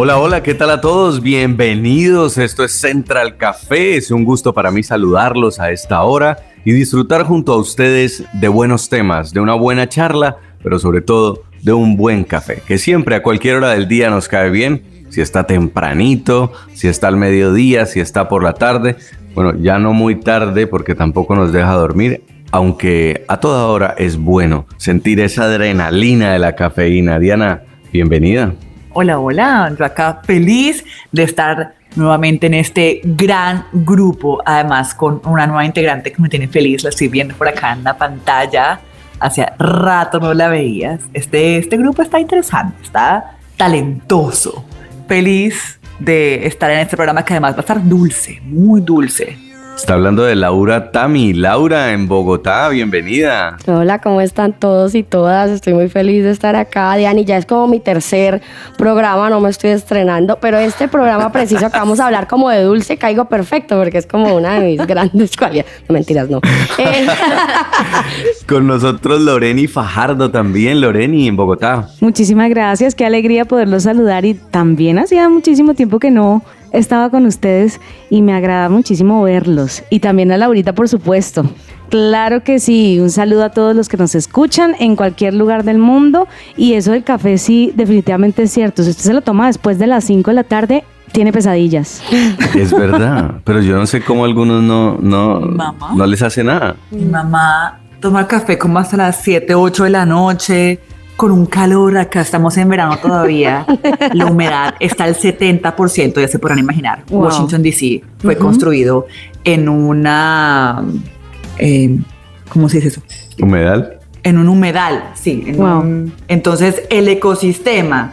Hola, hola, ¿qué tal a todos? Bienvenidos. Esto es Central Café. Es un gusto para mí saludarlos a esta hora y disfrutar junto a ustedes de buenos temas, de una buena charla, pero sobre todo de un buen café, que siempre a cualquier hora del día nos cae bien. Si está tempranito, si está al mediodía, si está por la tarde. Bueno, ya no muy tarde porque tampoco nos deja dormir aunque a toda hora es bueno sentir esa adrenalina de la cafeína. Diana, bienvenida. Hola, hola, yo acá feliz de estar nuevamente en este gran grupo, además con una nueva integrante que me tiene feliz, la estoy viendo por acá en la pantalla, hace rato no la veías. Este, este grupo está interesante, está talentoso, feliz de estar en este programa que además va a estar dulce, muy dulce. Está hablando de Laura Tami. Laura en Bogotá, bienvenida. Hola, ¿cómo están todos y todas? Estoy muy feliz de estar acá, Diani. Ya es como mi tercer programa, no me estoy estrenando, pero este programa preciso que vamos a hablar como de dulce, caigo perfecto porque es como una de mis grandes cualidades. No mentiras, no. Eh, Con nosotros Loreni Fajardo también, Loreni en Bogotá. Muchísimas gracias, qué alegría poderlos saludar y también hacía muchísimo tiempo que no estaba con ustedes y me agrada muchísimo verlos. Y también a Laurita, por supuesto. Claro que sí, un saludo a todos los que nos escuchan en cualquier lugar del mundo. Y eso del café sí, definitivamente es cierto. Si usted se lo toma después de las 5 de la tarde, tiene pesadillas. Es verdad, pero yo no sé cómo algunos no, no, no les hace nada. Mi mamá toma café como hasta las 7, 8 de la noche con un calor, acá estamos en verano todavía, la humedad está al 70%, ya se podrán imaginar. Washington, D.C. fue construido en una... Eh, ¿Cómo se dice eso? ¿Humedal? En un humedal, sí. entonces el ecosistema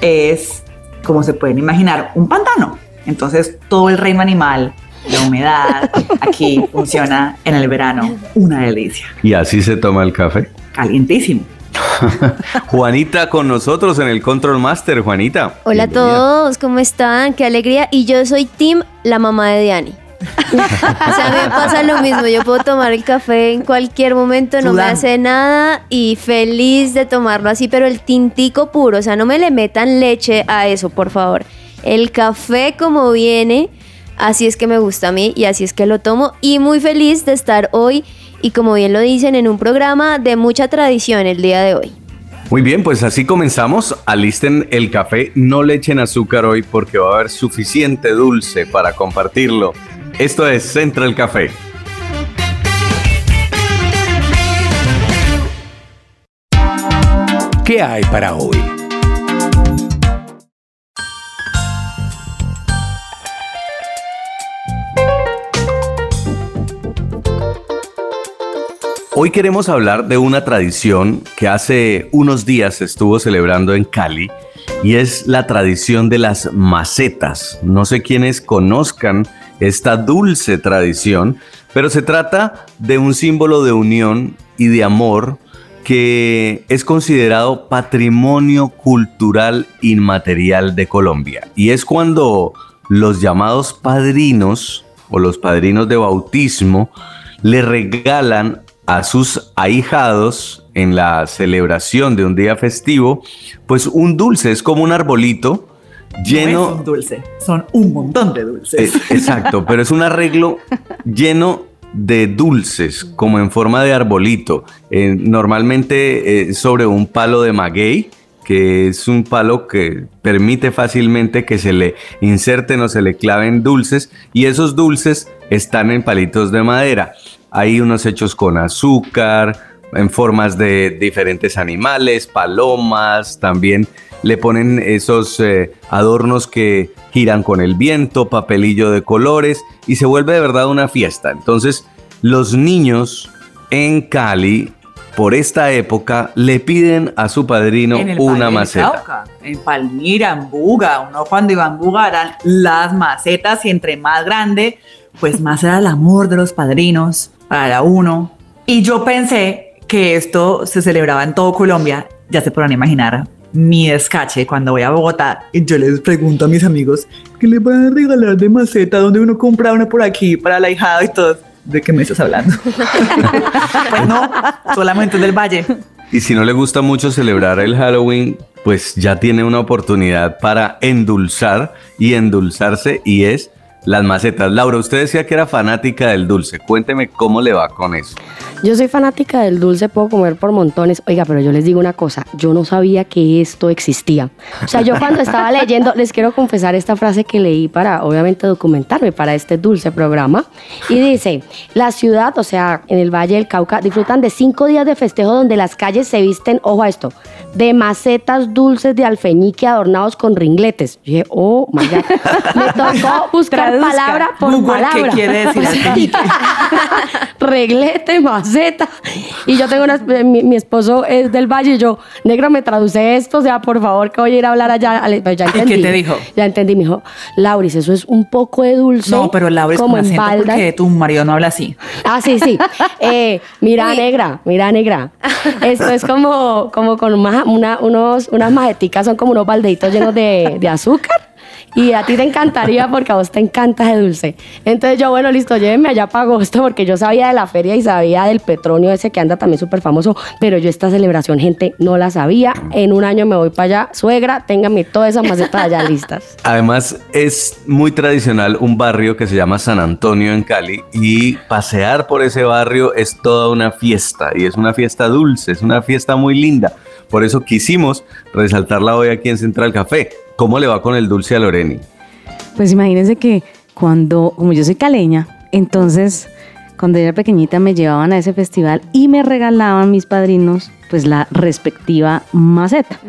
es, como se pueden imaginar, un pantano. Entonces todo el reino animal la humedad aquí funciona en el verano, una delicia. ¿Y así se toma el café? Calientísimo. Juanita con nosotros en el Control Master. Juanita. Hola a todos, ¿cómo están? Qué alegría. Y yo soy Tim, la mamá de Diani. o sea, me pasa lo mismo. Yo puedo tomar el café en cualquier momento, no me hace nada y feliz de tomarlo así, pero el tintico puro, o sea, no me le metan leche a eso, por favor. El café como viene, así es que me gusta a mí y así es que lo tomo. Y muy feliz de estar hoy y como bien lo dicen en un programa de mucha tradición el día de hoy. Muy bien, pues así comenzamos. Alisten el café, no le echen azúcar hoy porque va a haber suficiente dulce para compartirlo. Esto es Central Café. ¿Qué hay para hoy? Hoy queremos hablar de una tradición que hace unos días estuvo celebrando en Cali y es la tradición de las macetas. No sé quiénes conozcan esta dulce tradición, pero se trata de un símbolo de unión y de amor que es considerado patrimonio cultural inmaterial de Colombia. Y es cuando los llamados padrinos o los padrinos de bautismo le regalan a sus ahijados en la celebración de un día festivo, pues un dulce es como un arbolito lleno... No es un dulce, son un montón de dulces. exacto, pero es un arreglo lleno de dulces, como en forma de arbolito, eh, normalmente eh, sobre un palo de maguey, que es un palo que permite fácilmente que se le inserten o se le claven dulces, y esos dulces están en palitos de madera. Hay unos hechos con azúcar, en formas de diferentes animales, palomas, también le ponen esos eh, adornos que giran con el viento, papelillo de colores y se vuelve de verdad una fiesta. Entonces, los niños en Cali por esta época le piden a su padrino En el una maceta. Cauca, en Palmira, en Buga. Uno cuando iba en Buga las macetas y entre más grande, pues más era el amor de los padrinos para uno. Y yo pensé que esto se celebraba en todo Colombia. Ya se podrán imaginar mi descache cuando voy a Bogotá y yo les pregunto a mis amigos ¿qué le van a regalar de maceta? donde uno compra una por aquí para la hijada y todo? ¿De qué me estás hablando? pues no, solamente del Valle. Y si no le gusta mucho celebrar el Halloween, pues ya tiene una oportunidad para endulzar y endulzarse y es las macetas. Laura, usted decía que era fanática del dulce. Cuénteme cómo le va con eso. Yo soy fanática del dulce, puedo comer por montones. Oiga, pero yo les digo una cosa, yo no sabía que esto existía. O sea, yo cuando estaba leyendo, les quiero confesar esta frase que leí para, obviamente, documentarme para este dulce programa. Y dice, la ciudad, o sea, en el Valle del Cauca, disfrutan de cinco días de festejo donde las calles se visten, ojo a esto, de macetas dulces de alfeñique adornados con ringletes. Yo dije, oh, my God. Me tocó buscar Traduzca. palabra por Google, ¿qué palabra. quiere decir reglete, maceta. Y yo tengo una, mi, mi esposo es del Valle y yo, negro, me traduce esto, o sea, por favor, que voy a ir a hablar allá. Pues ya ¿Y qué entendí. te dijo? Ya entendí, me dijo, Lauris, eso es un poco de dulce. No, pero Laura es como como en baldas. porque tu marido no habla así. Ah, sí, sí. Eh, mira, Uy. negra, mira, negra. Esto es como, como con una, una- unos, unas majeticas, son como unos baldeitos llenos de, de azúcar. Y a ti te encantaría porque a vos te encanta ese dulce. Entonces yo, bueno, listo, llévenme allá para agosto porque yo sabía de la feria y sabía del petronio ese que anda también súper famoso, pero yo esta celebración, gente, no la sabía. En un año me voy para allá. Suegra, téngame todas esas macetas allá listas. Además, es muy tradicional un barrio que se llama San Antonio en Cali y pasear por ese barrio es toda una fiesta y es una fiesta dulce, es una fiesta muy linda. Por eso quisimos resaltarla hoy aquí en Central Café. ¿Cómo le va con el dulce a Loreni? Pues imagínense que cuando, como yo soy caleña, entonces cuando era pequeñita me llevaban a ese festival y me regalaban mis padrinos pues la respectiva maceta.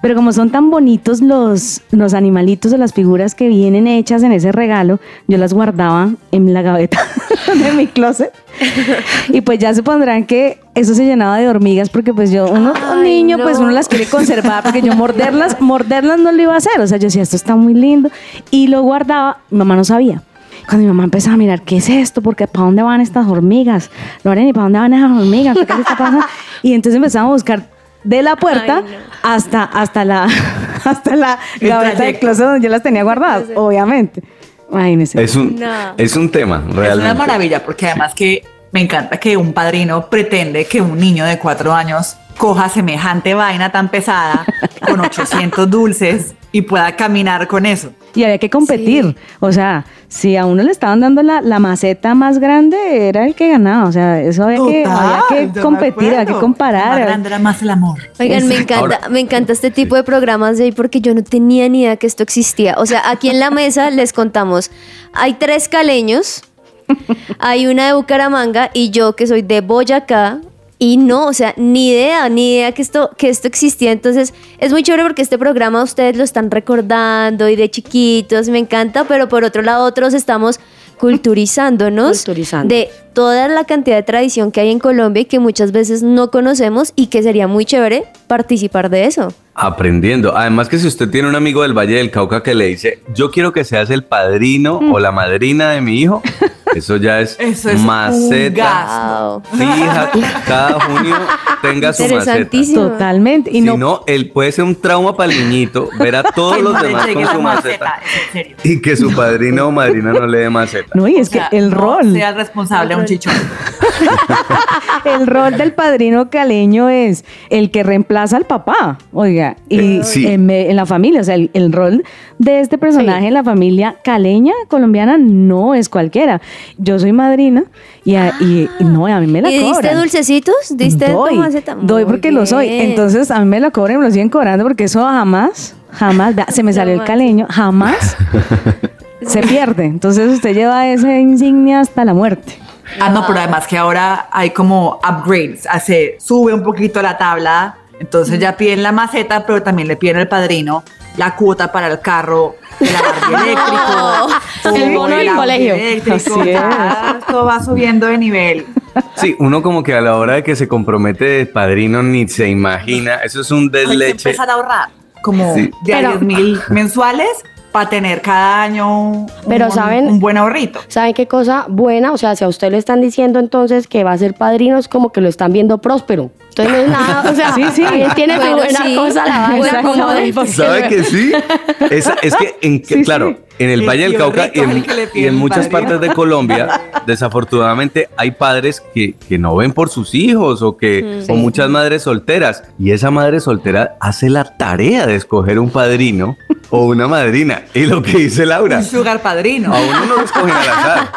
Pero como son tan bonitos los, los animalitos o las figuras que vienen hechas en ese regalo, yo las guardaba en la gaveta de mi closet. Y pues ya se pondrán que eso se llenaba de hormigas porque pues yo, uno, un niño, pues no. uno las quiere conservar porque yo morderlas, morderlas no lo iba a hacer. O sea, yo decía, esto está muy lindo. Y lo guardaba, mi mamá no sabía. Cuando mi mamá empezaba a mirar, ¿qué es esto? Porque ¿para dónde van estas hormigas? Lorena, ¿y para dónde van esas hormigas? ¿Qué les está pasando? Y entonces empezamos a buscar de la puerta Ay, no. hasta, hasta la, hasta la El gaveta de trayecto. closet donde yo las tenía guardadas, obviamente. Imagínense. Es un, No. es un tema, Es realmente. una maravilla porque además que me encanta que un padrino pretende que un niño de cuatro años coja semejante vaina tan pesada con 800 dulces y pueda caminar con eso. Y había que competir. O sea, si a uno le estaban dando la, la maceta más grande, era el que ganaba. O sea, eso había que, había que competir, había que comparar. Más grande era más el amor. Oigan, me encanta, Ahora- me encanta este tipo de programas de ahí porque yo no tenía ni idea que esto existía. O sea, aquí en la mesa les contamos, hay tres caleños, hay una de Bucaramanga y yo que soy de Boyacá. Y no, o sea, ni idea, ni idea que esto, que esto existía. Entonces, es muy chévere porque este programa ustedes lo están recordando y de chiquitos, me encanta, pero por otro lado, otros estamos culturizándonos Culturizando. de toda la cantidad de tradición que hay en Colombia y que muchas veces no conocemos y que sería muy chévere participar de eso. Aprendiendo. Además que si usted tiene un amigo del Valle del Cauca que le dice, yo quiero que seas el padrino o la madrina de mi hijo, eso ya es, Eso es un maceta. Wow. Fija, cada junio tenga su maceta. Totalmente. Y Si no, no, él puede ser un trauma para el niñito, ver a todos los demás con su maceta, maceta es en serio. y que su padrino o madrina no le dé maceta. no, y es O sea, que el no rol, Sea responsable a un chichón. el rol del padrino caleño es el que reemplaza al papá, oiga, y Eh, sí. en, en la familia, o sea, el, el rol de este personaje Sí. en la familia caleña colombiana no es cualquiera. Yo soy madrina y, a- y- y no, a mí me la ¿Y diste cobran. dulcecitos? ¿Diste doy, doy porque lo soy. Entonces a mí me la cobran y me lo siguen cobrando porque eso jamás, jamás, vea, se me salió el caleño, jamás se pierde. Entonces usted lleva esa insignia hasta la muerte. Ah, no, pero además que ahora hay como upgrades. Hace, sube un poquito la tabla. Entonces ya piden la maceta, pero también le piden al padrino la cuota para el carro, el alargue eléctrico, El bono del colegio. eléctrico, Así es. ya Esto va subiendo de nivel. Sí, uno como que a la hora de que se compromete de padrino ni se imagina, eso es un Hay que desleche. empezar a ahorrar como Sí. de a Pero- 10 mil mensuales para tener cada año Pero, un, ¿saben? un buen ahorrito. ¿Saben qué cosa buena? O sea, si a usted le están diciendo entonces que va a ser padrino, es como que lo están viendo próspero. Entonces no es nada, o sea, Sí, sí. tiene Bueno, buena sí. cosa la vaina como de... ¿Sabe que sí? Esa- es que, en, que- Sí, claro, sí. en el El Valle del Cauca y es en, y muchas padrino. partes de Colombia, desafortunadamente hay padres que, que no ven por sus hijos o que o muchas madres solteras y esa madre soltera hace la tarea de escoger un padrino o una madrina. Y lo que dice Laura, Un sugar padrino. a uno no lo escogen al azar.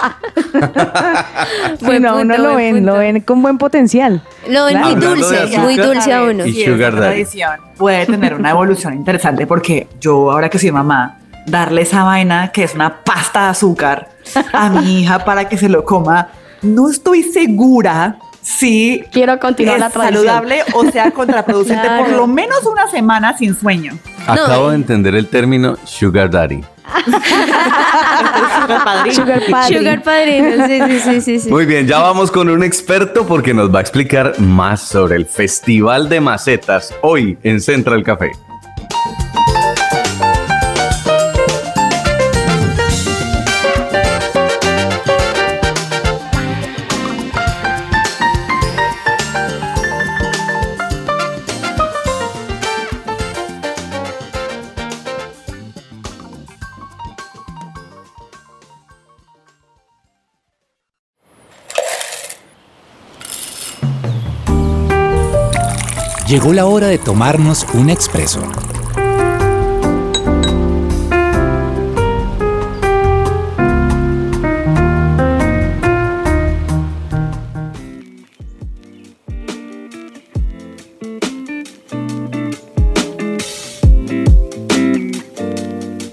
Buen Bueno, punto, uno lo ven, punto. lo ven con buen potencial. Lo ven muy dulce, azúcar muy dulce a uno. y Sí, sugar esa daddy. tradición puede tener una evolución interesante porque yo ahora que soy mamá, darle esa vaina que es una pasta de azúcar a mi hija para que se lo coma, no estoy segura si Quiero continuar es la tradición. saludable o sea contraproducente por lo menos una semana sin sueño. Acabo No. de entender el término sugar daddy. Sugar padrino. Sugar padrino, sí, sí, sí, sí, sí. Muy bien, ya vamos con un experto porque nos va a explicar más sobre el Festival de Macetas hoy en Central Café. Llegó la hora de tomarnos un expreso.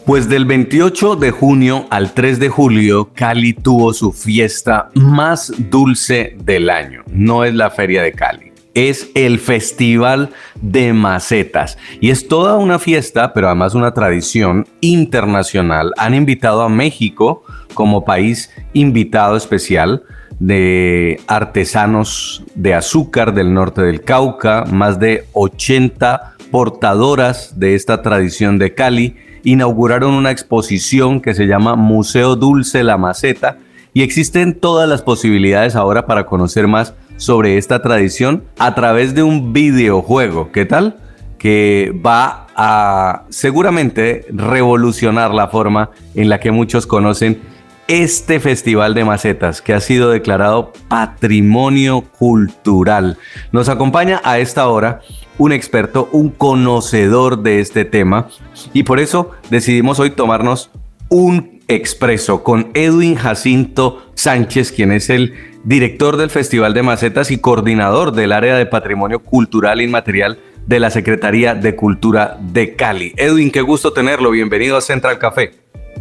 Pues del 28 de junio al 3 de julio, Cali tuvo su fiesta más dulce del año. No es la Feria de Cali, es el Festival de Macetas. Y es toda una fiesta, pero además una tradición internacional. Han invitado a México como país invitado especial de artesanos de azúcar del norte del Cauca, más de 80 portadoras de esta tradición de Cali inauguraron una exposición que se llama Museo Dulce La Maceta y existen todas las posibilidades ahora para conocer más sobre esta tradición a través de un videojuego. ¿Qué tal? Que va a seguramente revolucionar la forma en la que muchos conocen este Festival de Macetas que ha sido declarado Patrimonio Cultural. Nos acompaña a esta hora un experto, un conocedor de este tema y por eso decidimos hoy tomarnos un expreso con Edwin Jacinto Sánchez, quien es el director del Festival de Macetas y coordinador del área de Patrimonio Cultural Inmaterial de la Secretaría de Cultura de Cali. Edwin, qué gusto tenerlo. Bienvenido a Central Café.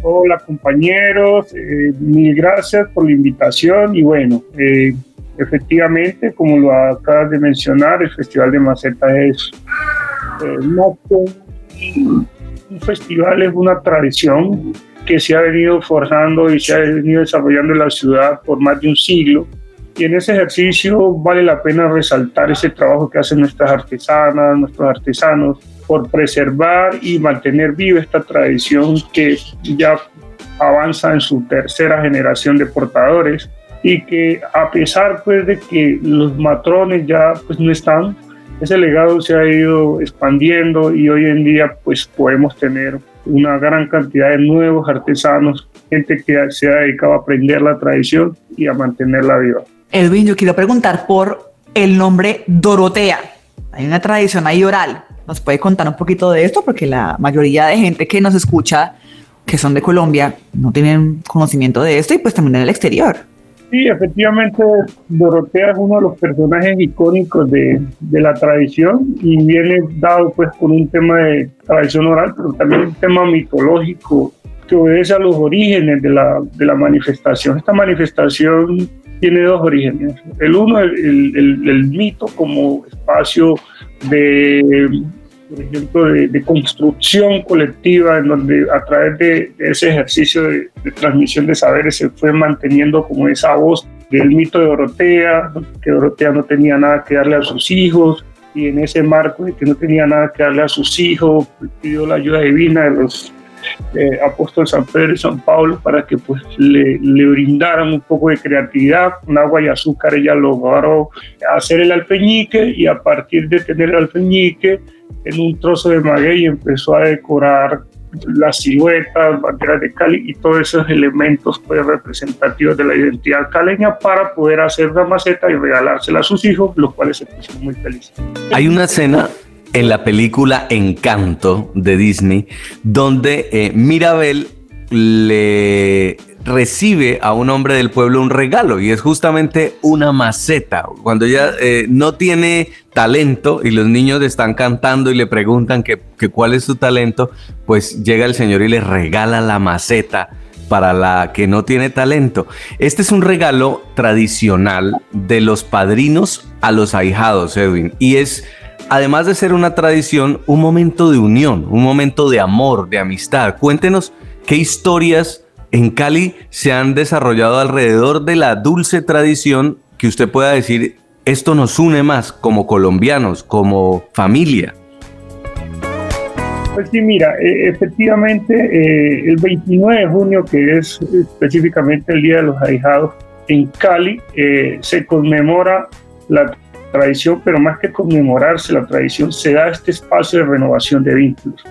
Hola compañeros, eh, mil gracias por la invitación y bueno, eh, efectivamente, como lo acabas de mencionar, el Festival de Maceta es eh, un festival, es una tradición que se ha venido forjando y se ha venido desarrollando en la ciudad por más de un siglo. Y en ese ejercicio vale la pena resaltar ese trabajo que hacen nuestras artesanas, nuestros artesanos, por preservar y mantener viva esta tradición que ya avanza en su tercera generación de portadores y que a pesar pues de que los matrones ya pues no están, ese legado se ha ido expandiendo y hoy en día pues podemos tener una gran cantidad de nuevos artesanos, gente que se ha dedicado a aprender la tradición y a mantenerla viva. Edwin, yo quiero preguntar por el nombre Dorotea. Hay una tradición ahí oral. ¿Nos puede contar un poquito de esto? Porque la mayoría de gente que nos escucha, que son de Colombia, no tienen conocimiento de esto y pues también en el exterior. Sí, efectivamente, Dorotea es uno de los personajes icónicos de, de, la tradición y viene dado pues con un tema de tradición oral, pero también un tema mitológico que obedece a los orígenes de la, de la manifestación. Esta manifestación tiene dos orígenes. El uno, el, el, el mito como espacio de por ejemplo, de, construcción colectiva, en donde a través de, ese ejercicio de, transmisión de saberes se fue manteniendo como esa voz del mito de Dorotea, que Dorotea no tenía nada que darle a sus hijos, y en ese marco de que no tenía nada que darle a sus hijos, pidió la ayuda divina de los eh, apóstoles San Pedro y San Pablo para que pues le, le, brindaran un poco de creatividad, con agua y azúcar ella logró hacer el alfeñique y a partir de tener el alfeñique en un trozo de maguey empezó a decorar las siluetas, banderas de Cali y todos esos elementos pues, representativos de la identidad caleña para poder hacer una maceta y regalársela a sus hijos, los cuales se pusieron muy felices. Hay una escena en la película Encanto de Disney donde eh, Mirabel le recibe a un hombre del pueblo un regalo y es justamente una maceta. Cuando ella eh, no tiene talento y los niños están cantando y le preguntan que, cuál es su talento, pues llega el Señor y le regala la maceta para la que no tiene talento. Este es un regalo tradicional de los padrinos a los ahijados, Edwin, y es además de ser una tradición, un momento de unión, un momento de amor, de amistad. Cuéntenos qué historias en Cali se han desarrollado alrededor de la dulce tradición que usted pueda decir, esto nos une más como colombianos, como familia. Pues sí, mira, e, efectivamente eh, el 29 de junio, que es específicamente el Día de los Ahijados, en Cali eh, se conmemora la tradición, pero más que conmemorarse la tradición, se da este espacio de renovación de vínculos.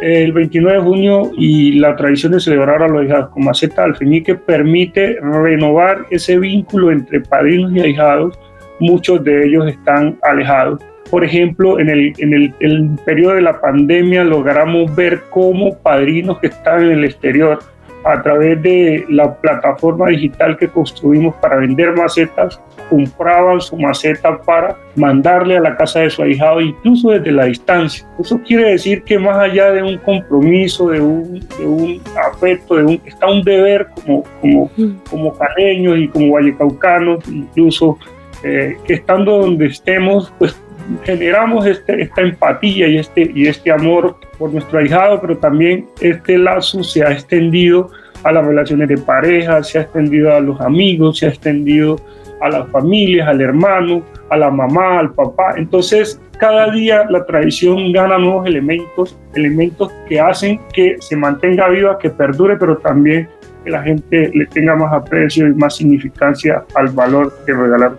El 29 de junio y la tradición de celebrar a los ahijados con maceta alfeñique permite renovar ese vínculo entre padrinos y ahijados. Muchos de ellos están alejados. Por ejemplo, en el, en el, el periodo de la pandemia logramos ver cómo padrinos que están en el exterior a través de la plataforma digital que construimos para vender macetas, compraban su maceta para mandarle a la casa de su ahijado, incluso desde la distancia. Eso quiere decir que más allá de un compromiso, de un, de un afecto, de un, está un deber como, como, como caleños y como vallecaucanos, incluso eh, que estando donde estemos, pues generamos este, esta empatía y este, y este amor por nuestro ahijado, pero también este lazo se ha extendido a las relaciones de pareja, se ha extendido a los amigos, se ha extendido a las familias, al hermano, a la mamá, al papá. Entonces, cada día la tradición gana nuevos elementos, elementos que hacen que se mantenga viva, que perdure, pero también que la gente le tenga más aprecio y más significancia al valor de regalar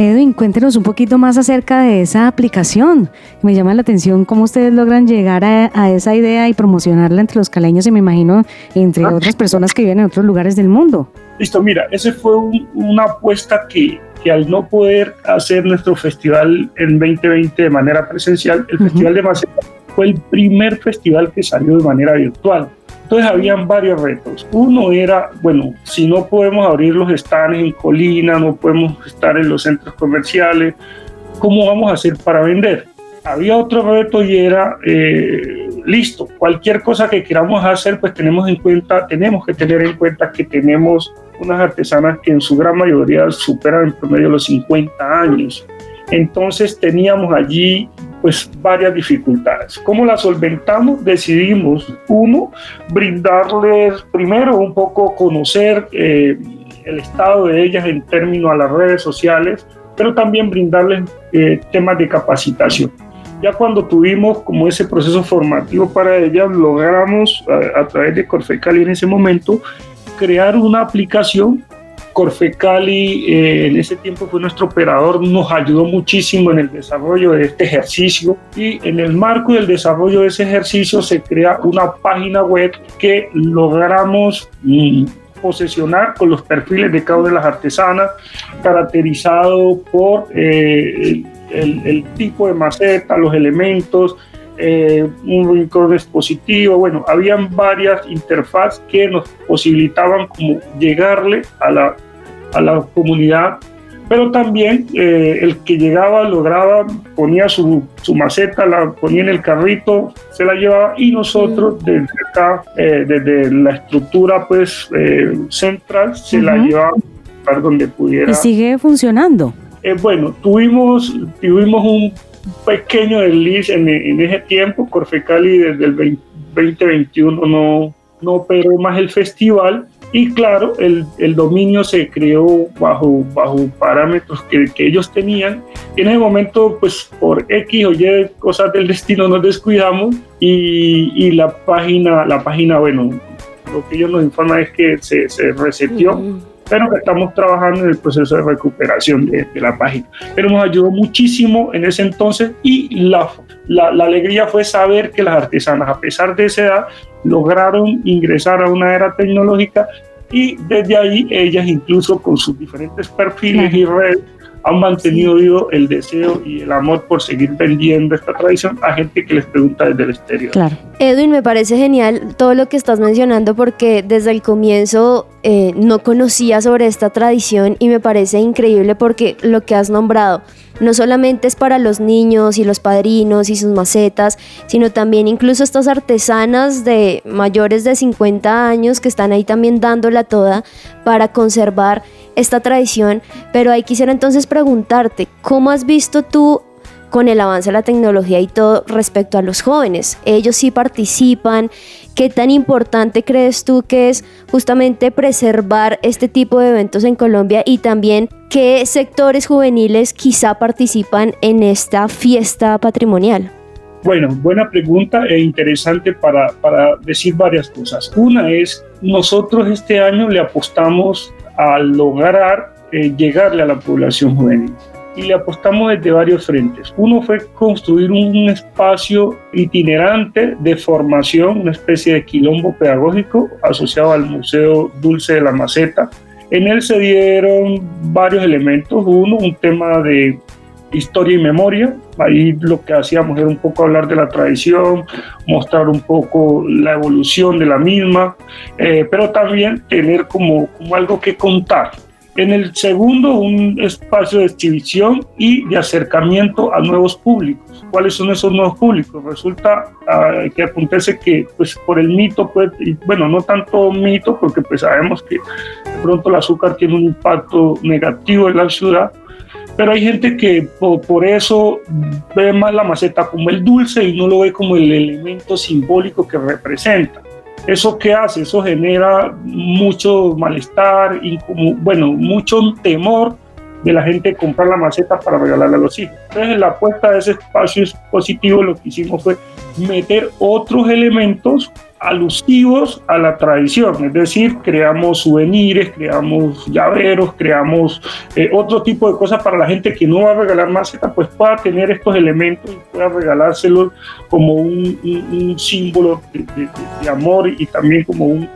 Edwin, cuéntenos un poquito más acerca de esa aplicación. Me llama la atención cómo ustedes logran llegar a, esa idea y promocionarla entre los caleños y me imagino entre ah. otras personas que viven en otros lugares del mundo. Listo, mira, esa fue una apuesta que, que, al no poder hacer nuestro festival en 2020 de manera presencial, el Festival de Maceta fue el primer festival que salió de manera virtual. Entonces habían varios retos. Uno era, bueno, si no podemos abrir los stands en Colina, no podemos estar en los centros comerciales, ¿cómo vamos a hacer para vender? Había otro reto y era, eh, listo, cualquier cosa que queramos hacer, pues tenemos en cuenta, tenemos que tener en cuenta que tenemos unas artesanas que en su gran mayoría superan en promedio los 50 años. Entonces teníamos allí pues varias dificultades. ¿Cómo las solventamos? Decidimos, uno, brindarles primero un poco conocer eh, el estado de ellas en términos a las redes sociales, pero también brindarles eh, temas de capacitación. Ya cuando tuvimos como ese proceso formativo para ellas, logramos a, a través de Corfecali en ese momento crear una aplicación Corfecali eh, en ese tiempo fue nuestro operador, nos ayudó muchísimo en el desarrollo de este ejercicio. Y en el marco del desarrollo de ese ejercicio se crea una página web que logramos mm, posesionar con los perfiles de cada una de las artesanas, caracterizado por eh, el, el, tipo de maceta, los elementos, eh, un rincón dispositivo, bueno, habían varias interfaces que nos posibilitaban como llegarle a la, a la comunidad, pero también eh, el que llegaba lograba, ponía su, su, maceta, la ponía en el carrito, se la llevaba y nosotros desde acá, eh, desde la estructura pues central, se la llevábamos a donde pudiera. Y sigue funcionando. bueno, tuvimos, tuvimos un pequeño desliz en, en ese tiempo. Corfecali desde el 2021 no, no operó más el festival y claro, el, el, dominio se creó bajo, bajo parámetros que, que, ellos tenían. En ese momento, pues por X o Y cosas del destino nos descuidamos y, y la página, la página, bueno, lo que ellos nos informan es que se, se resetió pero estamos trabajando en el proceso de recuperación de, de, la página. Pero nos ayudó muchísimo en ese entonces y la, la, la, alegría fue saber que las artesanas, a pesar de esa edad, lograron ingresar a una era tecnológica y desde ahí ellas incluso con sus diferentes perfiles y redes han mantenido vivo el deseo y el amor por seguir vendiendo esta tradición a gente que les pregunta desde el exterior. Claro. Edwin, me parece genial todo lo que estás mencionando porque desde el comienzo eh, no conocía sobre esta tradición y me parece increíble porque lo que has nombrado no solamente es para los niños y los padrinos y sus macetas, sino también incluso estas artesanas de mayores de 50 años que están ahí también dándola toda para conservar esta tradición, pero ahí quisiera entonces preguntarte, ¿cómo has visto tú con el avance de la tecnología y todo respecto a los jóvenes? Ellos sí participan. ¿Qué tan importante crees tú que es justamente preservar este tipo de eventos en Colombia y también qué sectores juveniles quizá participan en esta fiesta patrimonial? Bueno, buena pregunta e interesante para, para decir varias cosas. Una es, nosotros este año le apostamos a lograr eh, llegarle a la población juvenil. Y le apostamos desde varios frentes. Uno fue construir un espacio itinerante de formación, una especie de quilombo pedagógico asociado al Museo Dulce de la Maceta. En él se dieron varios elementos. Uno, un tema de historia y memoria. Ahí lo que hacíamos era un poco hablar de la tradición, mostrar un poco la evolución de la misma, eh, pero también tener como, como algo que contar. En el segundo, un espacio de exhibición y de acercamiento a nuevos públicos. ¿Cuáles son esos nuevos públicos? Resulta uh, que acontece que, pues, por el mito, pues, bueno, no tanto mito, porque pues sabemos que de pronto el azúcar tiene un impacto negativo en la ciudad, pero hay gente que por, por, eso ve más la maceta como el dulce y no lo ve como el elemento simbólico que representa. ¿Eso qué hace? Eso genera mucho malestar bueno, mucho temor de la gente comprar la maceta para regalarla a los hijos. Entonces, en la apuesta de ese espacio positivo, lo que hicimos fue meter otros elementos alusivos a la tradición, es decir, creamos souvenirs, creamos llaveros, creamos eh, otro tipo de cosas para la gente que no va a regalar maceta, pues pueda tener estos elementos y pueda regalárselos como un, símbolo de, amor y también como un,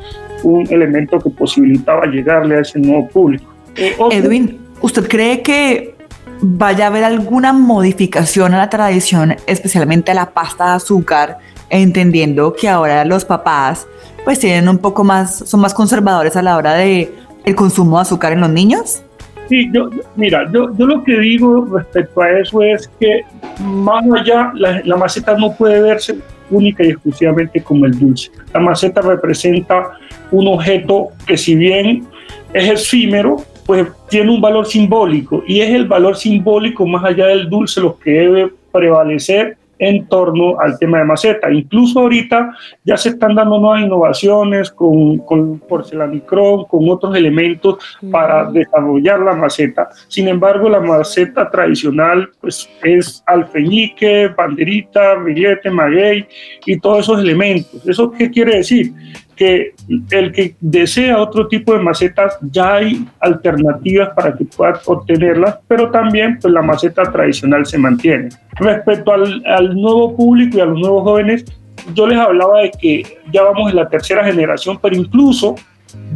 elemento que posibilitaba llegarle a ese nuevo público. Eh, Edwin, ¿usted cree que vaya a haber alguna modificación a la tradición, especialmente a la pasta de azúcar? Entendiendo que ahora los papás pues tienen un poco más, son más conservadores a la hora de el consumo de azúcar en los niños? Sí, yo, mira, yo, yo, lo que digo respecto a eso es que más allá, la, la, maceta no puede verse única y exclusivamente como el dulce. La maceta representa un objeto que si bien es efímero, pues tiene un valor simbólico y es el valor simbólico más allá del dulce lo que debe prevalecer en torno al tema de maceta. Incluso ahorita ya se están dando nuevas innovaciones con, con porcelanicrón, con otros elementos para desarrollar la maceta. Sin embargo, la maceta tradicional pues, es alfeñique, banderita, billete, maguey y todos esos elementos. ¿Eso qué quiere decir? Que el que desea otro tipo de macetas ya hay alternativas para que pueda obtenerlas, pero también pues, la maceta tradicional se mantiene. Respecto al, nuevo público y a los nuevos jóvenes, yo les hablaba de que ya vamos en la tercera generación, pero incluso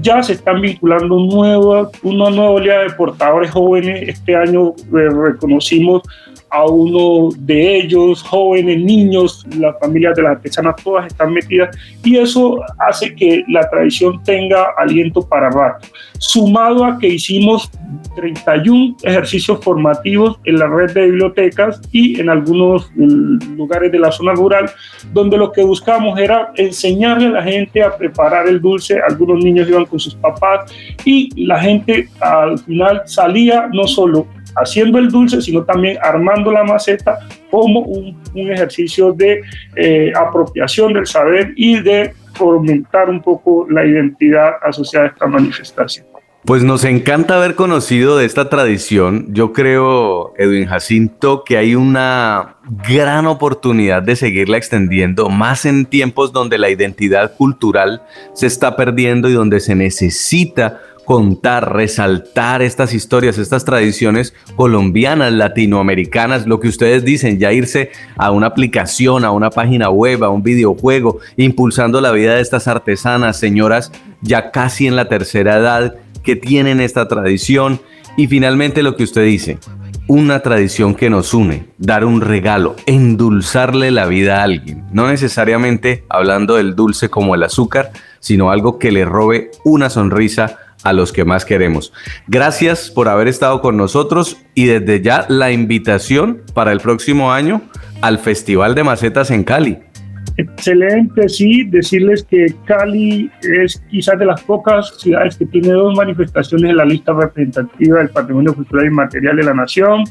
ya se están vinculando nueva, una nueva oleada de portadores jóvenes. Este año eh, reconocimos a uno de ellos, jóvenes, niños, las familias de las artesanas todas están metidas y eso hace que la tradición tenga aliento para rato. Sumado a que hicimos 31 ejercicios formativos en la red de bibliotecas y en algunos lugares de la zona rural, donde lo que buscamos era enseñarle a la gente a preparar el dulce. Algunos niños iban con sus papás y la gente al final salía no solo haciendo el dulce, sino también armando la maceta como un, ejercicio de eh, apropiación del saber y de fomentar un poco la identidad asociada a esta manifestación. Pues nos encanta haber conocido de esta tradición. Yo creo, Edwin Jacinto, que hay una gran oportunidad de seguirla extendiendo, más en tiempos donde la identidad cultural se está perdiendo y donde se necesita contar, resaltar estas historias, estas tradiciones colombianas, latinoamericanas, lo que ustedes dicen, ya irse a una aplicación, a una página web, a un videojuego, impulsando la vida de estas artesanas, señoras ya casi en la tercera edad que tienen esta tradición. Y finalmente lo que usted dice, una tradición que nos une, dar un regalo, endulzarle la vida a alguien, no necesariamente hablando del dulce como el azúcar, sino algo que le robe una sonrisa a los que más queremos. Gracias por haber estado con nosotros y desde ya la invitación para el próximo año al Festival de Macetas en Cali. Excelente, sí, decirles que Cali es quizás de las pocas ciudades que tiene dos manifestaciones en la lista representativa del patrimonio cultural y material de la nación.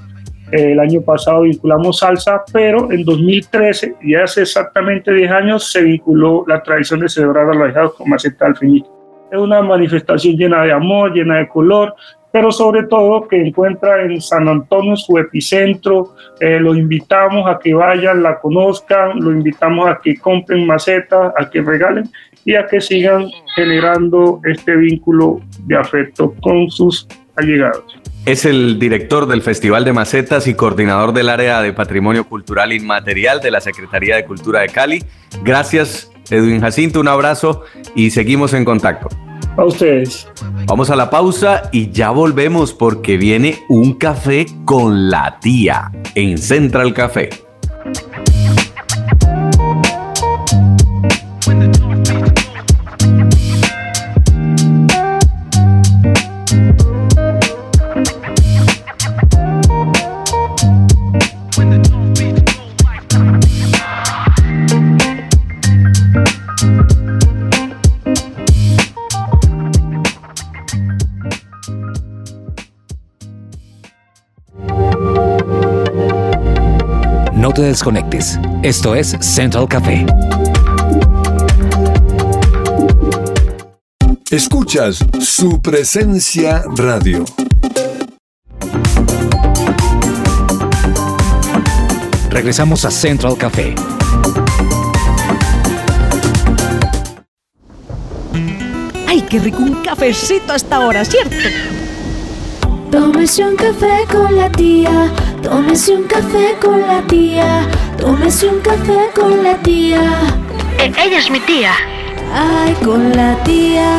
El año pasado vinculamos salsa, pero en 2013, y hace exactamente 10 años, se vinculó la tradición de celebrar a los ahijados con maceta alfeñique. Es una manifestación llena de amor, llena de color, pero sobre todo que encuentra en San Antonio su epicentro. Eh, los invitamos a que vayan, la conozcan, los invitamos a que compren macetas, a que regalen y a que sigan generando este vínculo de afecto con sus allegados. Es el director del Festival de Macetas y coordinador del área de Patrimonio Cultural Inmaterial de la Secretaría de Cultura de Cali. Gracias, Edwin Jacinto, un abrazo y seguimos en contacto. A ustedes. Vamos a la pausa y ya volvemos porque viene un café con la tía en Central Café. Te desconectes. Esto es Central Café. Escuchas su presencia radio. Regresamos a Central Café. ¡Ay, qué rico un cafecito hasta ahora, ¿cierto? Tómese un café con la tía Tómese un café con la tía, tómese un café con la tía. E, ella es mi tía. Ay, con la tía.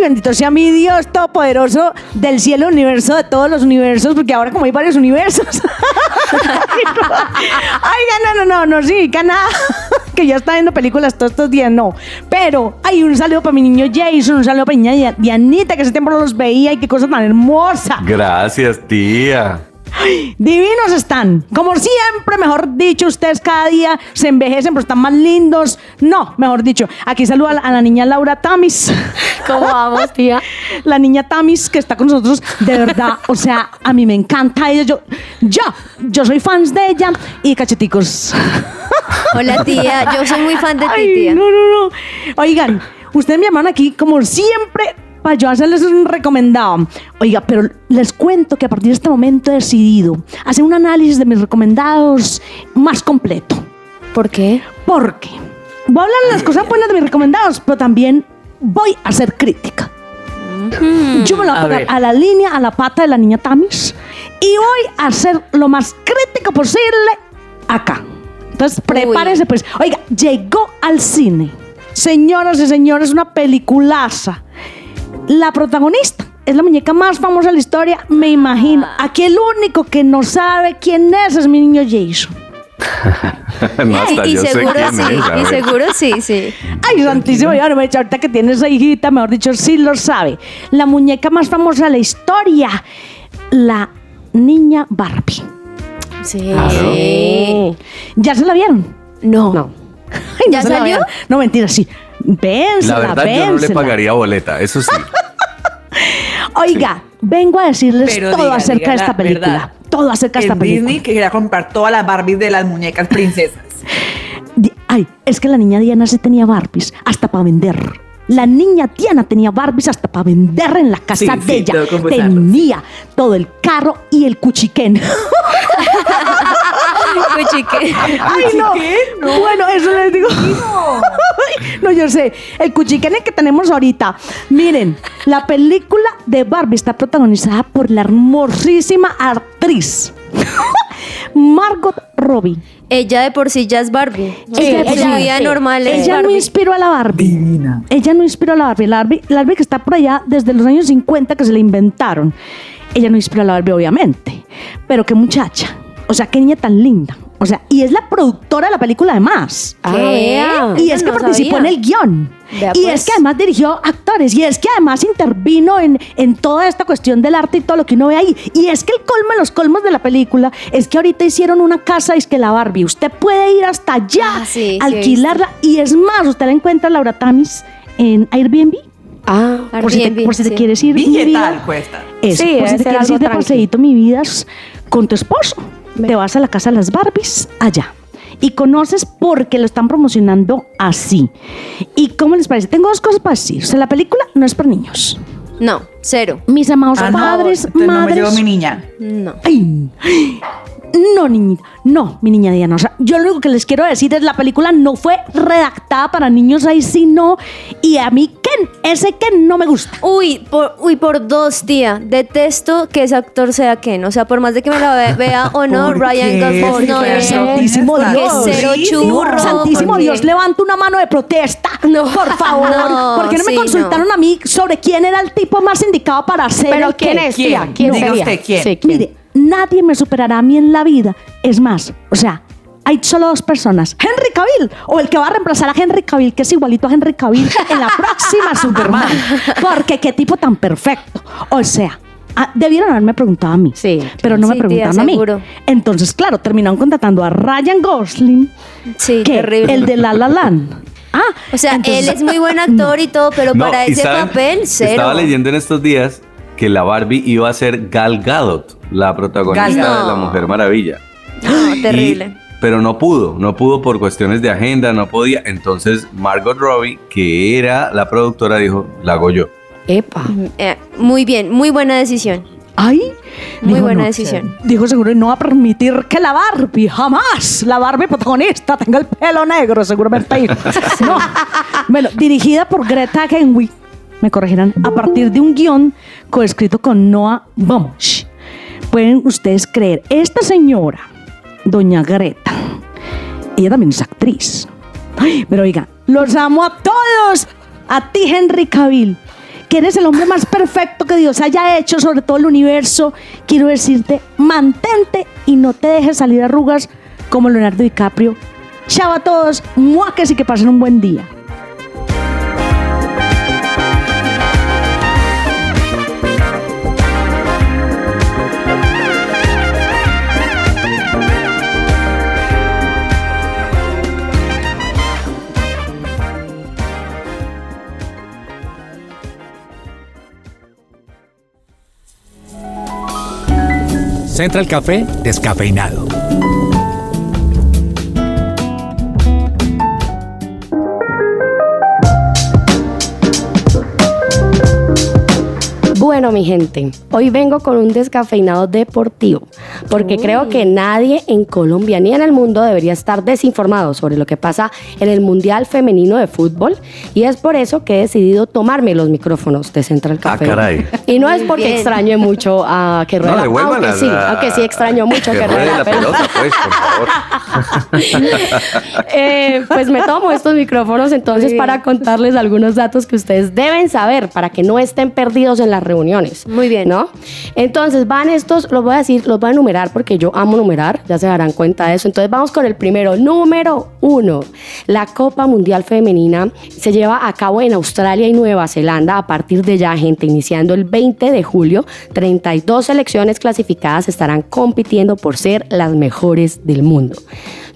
bendito sea mi Dios todopoderoso del cielo, universo, de todos los universos, porque ahora como hay varios universos. Ay, no, no, no, no sí, nada que ya está viendo películas todos estos días, no. Pero hay un saludo para mi niño Jason, un saludo para mi niña Dianita, que ese tiempo no los veía y qué cosa tan hermosa. Gracias, tía. Divinos están. Como siempre, mejor dicho, ustedes cada día se envejecen, pero están más lindos. No, mejor dicho. Aquí saluda a la niña Laura Tamis. ¿Cómo vamos, tía? La niña Tamis que está con nosotros, de verdad. O sea, a mí me encanta ella. Yo, yo, yo soy fans de ella y cacheticos. Hola, tía. Yo soy muy fan de ti, tía. No, no, no. Oigan, ustedes me llaman aquí, como siempre, para yo hacerles un recomendado. Oiga, pero les cuento que a partir de este momento he decidido hacer un análisis de mis recomendados más completo. ¿Por qué? Porque voy a hablar de las cosas buenas de mis recomendados, pero también voy a hacer crítica. Yo me lo voy a, pegar a la línea, a la pata de la niña Tamis y voy a hacer lo más crítico posible acá. Entonces, prepárense, pues. Oiga, llegó al cine. Señoras y señores, una peliculaza la protagonista es la muñeca más famosa de la historia, me imagino. Ah. Aquí el único que no sabe quién es es mi niño Jason. y, seguro sí, y seguro sí, sí. Ay, santísimo, ya no me ahorita que tiene esa hijita, mejor dicho, sí lo sabe. La muñeca más famosa de la historia, la niña Barbie. Sí. ¿Ya se la vieron? No. ¿Ya se la salió? vean. No, mentira, sí. Vénsela, La verdad, yo no le pagaría boleta, eso sí. Oiga, vengo a decirles Pero todo diga, acerca diga de la esta película. verdad. Todo acerca de esta En película. Disney que quería comprar todas las Barbies de las muñecas princesas. Di- Ay, es que la niña Diana sí tenía Barbies hasta para vender. La niña Diana tenía Barbies hasta para vender en la casa Sí, de sí, ella. Tenía todo el carro y el cuchiquén. Cuchique. Ay, no. Bueno, eso les digo. no, yo sé. El cuchiquén que tenemos ahorita. Miren, la película de Barbie está protagonizada por la hermosísima actriz Margot Robbie. Ella de por sí ya es Barbie. Ella su sí. vida Sí. normal es Ella no inspiró a la Barbie. Divina. Ella no inspiró a la Barbie. La Barbie, la Barbie que está por allá desde los años 50 que se la inventaron. Ella no inspiró a la Barbie, obviamente. Pero qué muchacha. O sea, qué niña tan linda. O sea, y es la productora de la película además. Ah. Y es que no participó sabía. en el guion. Vea, y pues. es que además dirigió actores. Y es que además intervino en, en toda esta cuestión del arte y todo lo que uno ve ahí. Y es que el colmo de los colmos de la película es que ahorita hicieron una casa, es que la Barbie. Usted puede ir hasta allá, Ah, sí, sí, alquilarla. y es más, usted la encuentra, Laura Tamis, en Airbnb. Ah, Por si, te, Airbnb, por si te sí. quieres ir. mi ¿Y qué vida. tal cuesta? Eso, Sí, por si te quieres ir de tranqui. paseíto, mi vida, con tu esposo. Te vas a la casa de las Barbies allá. Y conoces porque lo están promocionando así. ¿Y cómo les parece? Tengo dos cosas para decir. O sea, la película no es para niños. No, cero. Mis amados Ah, no, padres, entonces no me madres. llevo mi niña. No. Ay, no, niñita. No, mi niña Diana. O sea, yo lo único que les quiero decir es la película no fue redactada para niños ahí, sino. Y a mí, Ken, ese Ken no me gusta. Uy, por, uy, por dos, tía. Detesto que ese actor sea Ken. O sea, por más de que me la ve- vea o no, ¿Por Ryan? Gosling no. Santísimo Dios. cero churro. Santísimo Dios, levanta una mano de protesta. No, por favor. no, ¿Por qué no me sí, consultaron a mí sobre quién era el tipo más indicado para hacer Pero el ¿quién es, tía? ¿Quién? ¿Quién Diga sería? usted, ¿quién? Sí, ¿quién? Mire, nadie me superará a mí en la vida. Es más, o sea, hay solo dos personas. Henry Cavill o el que va a reemplazar a Henry Cavill, que es igualito a Henry Cavill en la próxima Superman. Porque qué tipo tan perfecto. O sea, ah, debieron haberme preguntado a mí. Sí. Pero no me tía, preguntaron a mí. seguro. Entonces, claro, terminaron contratando a Ryan Gosling, Sí, que terrible. el de La La Land. Ah, O sea, entonces- él es muy buen actor y todo, pero No, para ese saben, papel, cero. Estaba leyendo en estos días que la Barbie iba a ser Gal Gadot, la protagonista Gal de La. Mujer Maravilla. No, terrible. Y- pero no pudo, no pudo por cuestiones de agenda, no podía. Entonces Margot Robbie, que era la productora, dijo, la hago yo. Epa. Eh, muy bien, muy buena decisión. Ay, Muy dijo, buena no, decisión. Dijo seguro no va a permitir que la Barbie, jamás, la Barbie protagonista tenga el pelo negro, seguramente. No. Bueno, dirigida por Greta Gerwig, me corregirán, a partir de un guion coescrito con Noah Baumbach. Pueden ustedes creer, esta señora, doña Greta, ella también es actriz. Ay, pero oiga, los amo a todos. A ti, Henry Cavill, que eres el hombre más perfecto que Dios haya hecho sobre todo el universo. Quiero decirte, mantente y no te dejes salir arrugas como Leonardo DiCaprio. Chao a todos, muaques y que pasen un buen día. Central Café descafeinado. Bueno, mi gente, hoy vengo con un descafeinado deportivo, porque creo que nadie en Colombia ni en el mundo debería estar desinformado sobre lo que pasa en el Mundial Femenino de Fútbol, y es por eso que he decidido tomarme los micrófonos de Central Ah, Café. caray. Y no es porque bien. extrañe mucho a que rueda, No, aunque sí, aunque sí extraño mucho que, que ruede ruede la pelota. pelota, pues, por favor. Eh, pues me tomo estos micrófonos entonces para contarles algunos datos que ustedes deben saber para que no estén perdidos en las reuniones. Muy bien. ¿No? Entonces van estos, los voy a decir, los voy a enumerar porque yo amo numerar, ya se darán cuenta de eso. Entonces vamos con el primero, número uno. La Copa Mundial Femenina se lleva a cabo en Australia y Nueva Zelanda a partir de ya, gente, iniciando el 20 de julio. 32 selecciones clasificadas estarán compitiendo por ser las mejores del mundo.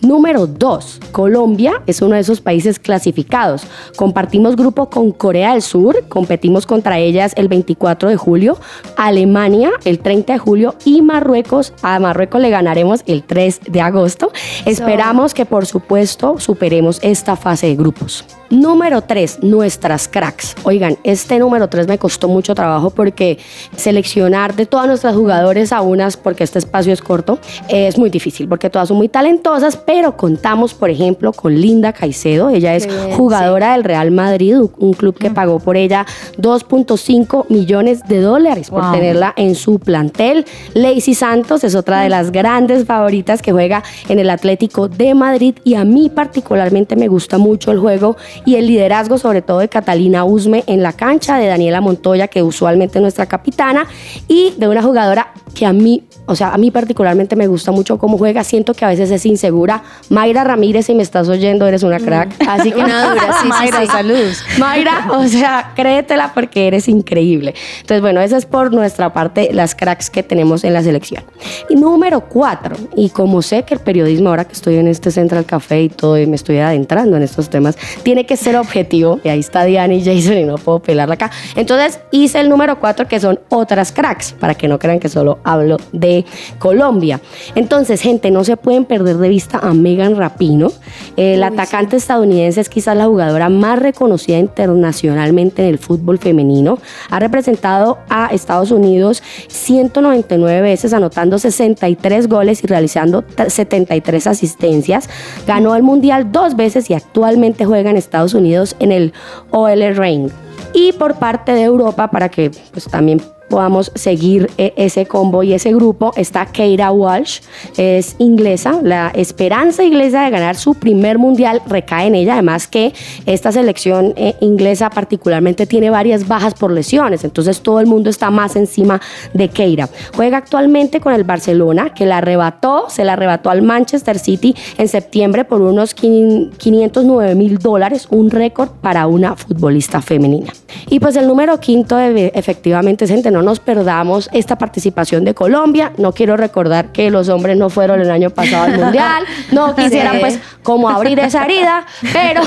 Número 2. Colombia es uno de esos países clasificados. Compartimos grupo con Corea del Sur, competimos contra ellas el 24 de julio, Alemania el 30 de julio y Marruecos. A Marruecos le ganaremos el 3 de agosto. Esperamos que por supuesto superemos esta fase de grupos. Número 3, nuestras cracks. Oigan, este número 3 me costó mucho trabajo porque seleccionar de todas nuestras jugadores a unas, porque este espacio es corto, es muy difícil porque todas son muy talentosas, pero contamos, por ejemplo, con Linda Caicedo. Ella es bien, jugadora del Real Madrid, un club que pagó por ella 2.5 millones de dólares por tenerla en su plantel. Lacey Santos es otra de las grandes favoritas que juega en el Atlético de Madrid y a mí particularmente me gusta mucho el juego y el liderazgo sobre todo de Catalina Usme en la cancha, de Daniela Montoya que usualmente es nuestra capitana y de una jugadora que a mí, o sea, a mí particularmente me gusta mucho cómo juega, siento que a veces es insegura. Mayra Ramírez, si me estás oyendo, eres una crack. Así que Una dura, sí, sí, Mayra, sí. saludos. Mayra, o sea, créetela porque eres increíble. Entonces, bueno, esa es por nuestra parte las cracks que tenemos en la selección. Y número cuatro, y como sé que el periodismo, ahora que estoy en este Central Café y todo, y me estoy adentrando en estos temas, tiene que ser objetivo. Y ahí está Diana y Jason y no puedo pelarla acá. Entonces, hice el número cuatro, que son otras cracks, para que no crean que solo hablo de Colombia. Entonces, gente, no se pueden perder de vista a Megan Rapino. El atacante estadounidense es quizás la jugadora más reconocida internacionalmente en el fútbol femenino. Ha representado a Estados Unidos 199 veces, anotando 63 goles y realizando t- 73 asistencias. Ganó el Mundial dos veces y actualmente juega en Estados Unidos en el OL Reign. Y por parte de Europa, para que pues, también podamos seguir eh, ese combo y ese grupo, está Keira Walsh, es inglesa. La esperanza inglesa de ganar su primer mundial recae en ella, además que esta selección eh, inglesa particularmente tiene varias bajas por lesiones, entonces todo el mundo está más encima de Keira. Juega actualmente con el Barcelona, que la arrebató, se la arrebató al Manchester City en septiembre por unos 509 mil dólares, un récord para una futbolista femenina. Y pues el número quinto, efectivamente, gente, no nos perdamos esta participación de Colombia. No quiero recordar que los hombres no fueron el año pasado al Mundial. No quisieran Sí. pues como abrir esa herida, pero,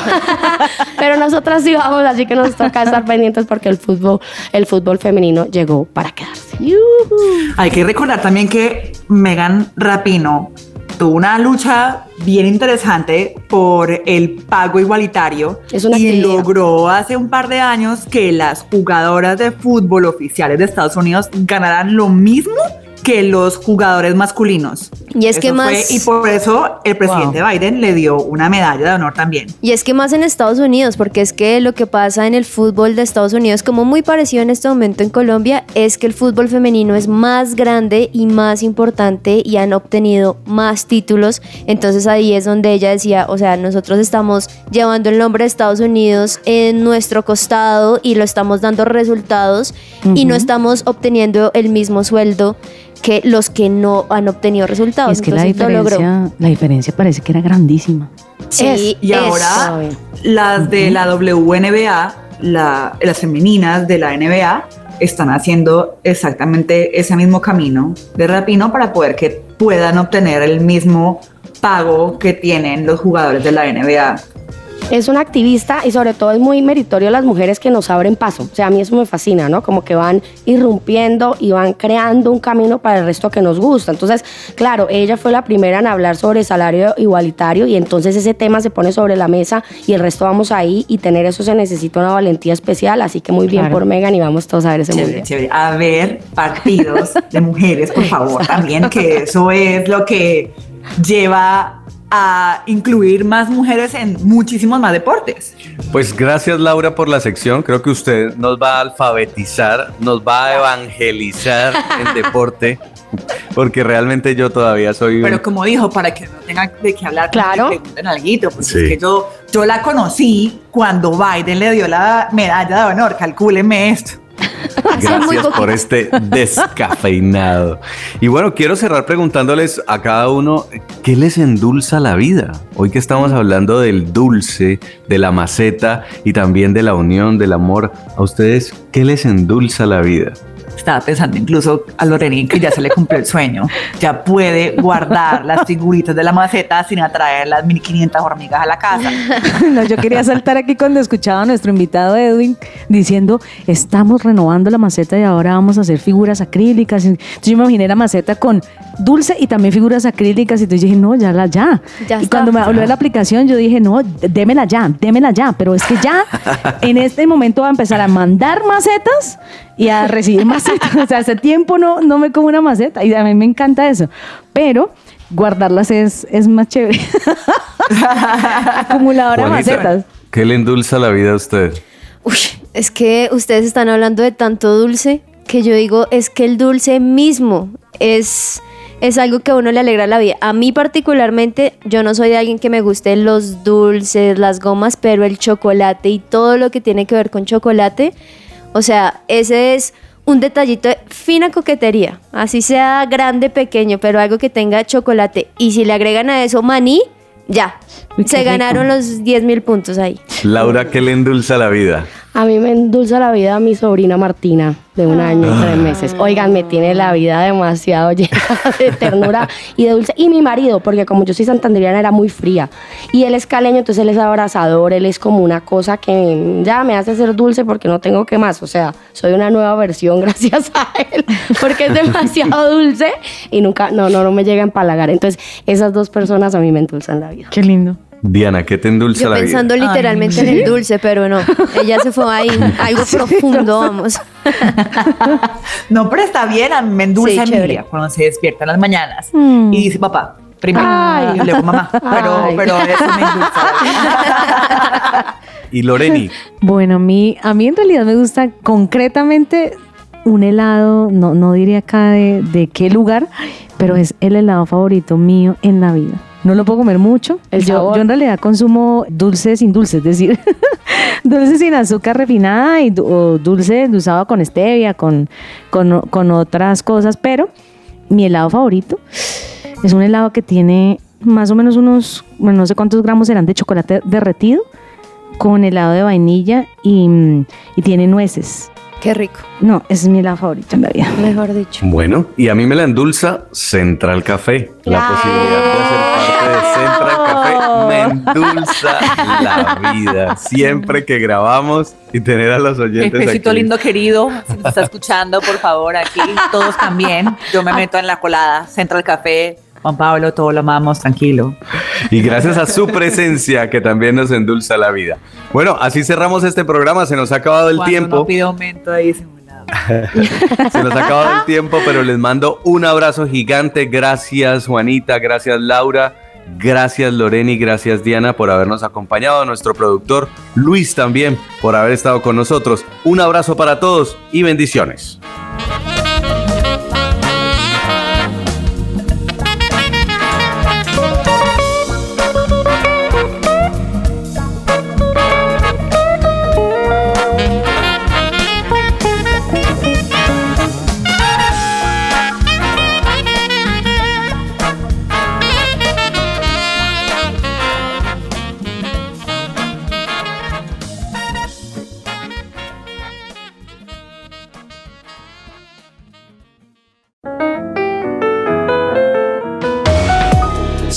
pero nosotras sí vamos, así que nos toca estar pendientes porque el fútbol, el fútbol femenino llegó para quedarse. Hay que recordar también que Megan Rapino tuvo una lucha bien interesante por el pago igualitario Es una y logró hace un par de años que las jugadoras de fútbol oficiales de Estados Unidos ganaran lo mismo que los jugadores masculinos. Y es que Eso fue- más- y por eso el presidente Biden le dio una medalla de honor también. Y es que más en Estados Unidos, porque es que lo que pasa en el fútbol de Estados Unidos, como muy parecido en este momento en Colombia, es que el fútbol femenino es más grande y más importante y han obtenido más títulos. Entonces ahí es donde ella decía, o sea, nosotros estamos llevando el nombre de Estados Unidos en nuestro costado y lo estamos dando resultados y no estamos obteniendo el mismo sueldo que los que no han obtenido resultados. Y es que la Entonces, diferencia, la diferencia parece que era grandísima. Sí, Y es- ahora las de la WNBA, la- las femeninas de la NBA, están haciendo exactamente ese mismo camino de rapino para poder que puedan obtener el mismo pago que tienen los jugadores de la NBA. Es una activista y sobre todo es muy meritorio las mujeres que nos abren paso. O sea, a mí eso me fascina, ¿no? Como que van irrumpiendo y van creando un camino para el resto que nos gusta. Entonces, claro, ella fue la primera en hablar sobre salario igualitario y entonces ese tema se pone sobre la mesa y el resto vamos ahí y tener eso se necesita una valentía especial. Así que muy bien Claro. por Megan y vamos todos a ver ese chévere. A ver partidos de mujeres, por favor, también, que eso es lo que lleva a incluir más mujeres en muchísimos más deportes. Pues gracias Laura por la sección. Creo que usted nos va a alfabetizar, nos va a evangelizar en deporte, porque realmente yo todavía soy un... Pero como dijo, para que no tenga de qué hablar, Claro. que pregunten alguito, porque Sí. es que yo, yo la conocí cuando Biden le dio la medalla de honor, calcúleme esto. Gracias por este descafeinado. Y bueno, quiero cerrar preguntándoles a cada uno, ¿qué les endulza la vida? Hoy que estamos hablando del dulce, de la maceta y también de la unión, del amor, ¿a ustedes qué les endulza la vida? Estaba pensando incluso a Lorenín que ya se le cumplió el sueño. Ya puede guardar las figuritas de la maceta sin atraer las 1500 hormigas a la casa. No, yo quería saltar aquí cuando escuchaba a nuestro invitado Edwin diciendo, estamos renovando la maceta y ahora vamos a hacer figuras acrílicas. Entonces yo me imaginé la maceta con dulce y también figuras acrílicas y entonces dije, no, ya la ya. Ya y está. cuando me habló de la aplicación yo dije, no, démela ya, démela ya, pero es que ya en este momento va a empezar a mandar macetas y a recibir macetas. O sea, hace tiempo no, no me como una maceta y a mí me encanta eso. Pero guardarlas es, es más chévere. Acumuladora de macetas. ¿Qué le endulza la vida a usted? Uy, es que ustedes están hablando de tanto dulce que yo digo, es que el dulce mismo es, es algo que a uno le alegra la vida. A mí particularmente, yo no soy de alguien que me guste los dulces, las gomas, pero el chocolate y todo lo que tiene que ver con chocolate, o sea, ese es un detallito de fina coquetería, así sea grande, pequeño, pero algo que tenga chocolate. Y si le agregan a eso maní, ya, Uy, se rico. ganaron los 10 mil puntos ahí. Laura, ¿qué le endulza la vida? A mí me endulza la vida mi sobrina Martina, de un año y tres meses. Oigan, me tiene la vida demasiado llena de ternura y de dulce. Y mi marido, porque como yo soy santanderiana, era muy fría. Y él es caleño, entonces él es abrazador, él es como una cosa que ya me hace ser dulce porque no tengo que más. O sea, soy una nueva versión gracias a él, porque es demasiado dulce y nunca, no, no, no me llega a empalagar. Entonces, esas dos personas a mí me endulzan la vida. Qué lindo. Diana, ¿qué te endulza Yo la pensando vida? literalmente en el dulce, pero no. Ella se fue ahí, algo profundo, vamos. No, pero está bien, a mí me endulza Sí, mi día cuando se despierta en las mañanas Mm. y dice papá, primero, Ay. y luego mamá, pero, Ay. pero eso me endulza. Y Loreni, Bueno, a mí, a mí en realidad me gusta concretamente un helado, no, no diría acá de, de qué lugar, pero es el helado favorito mío en la vida. No lo puedo comer mucho. El yo, yo en realidad consumo dulce sin dulce, es decir, dulce sin azúcar refinada y o dulce endulzado con stevia, con, con, con otras cosas, pero mi helado favorito es un helado que tiene más o menos unos, bueno, no sé cuántos gramos serán de chocolate derretido con helado de vainilla y, y tiene nueces. Qué rico, No, es mi helado favorito en la vida. mejor dicho. bueno, y a mí me la endulza Central Café. La posibilidad de ser parte de Central Café me endulza la vida. Siempre que grabamos y tener a los oyentes Especito aquí. lindo querido, si nos está escuchando, por favor, aquí todos también. Yo me meto en la colada, Central Café, Juan Pablo, todo lo amamos, tranquilo. Y gracias a su presencia que también nos endulza la vida. Bueno, así cerramos este programa. Se nos ha acabado el Cuando tiempo. No pide aumento ahí simulado. Se nos ha acabado el tiempo, pero les mando un abrazo gigante. Gracias Juanita, gracias Laura, gracias Loreni, gracias Diana por habernos acompañado. Nuestro productor Luis también por haber estado con nosotros. Un abrazo para todos y bendiciones.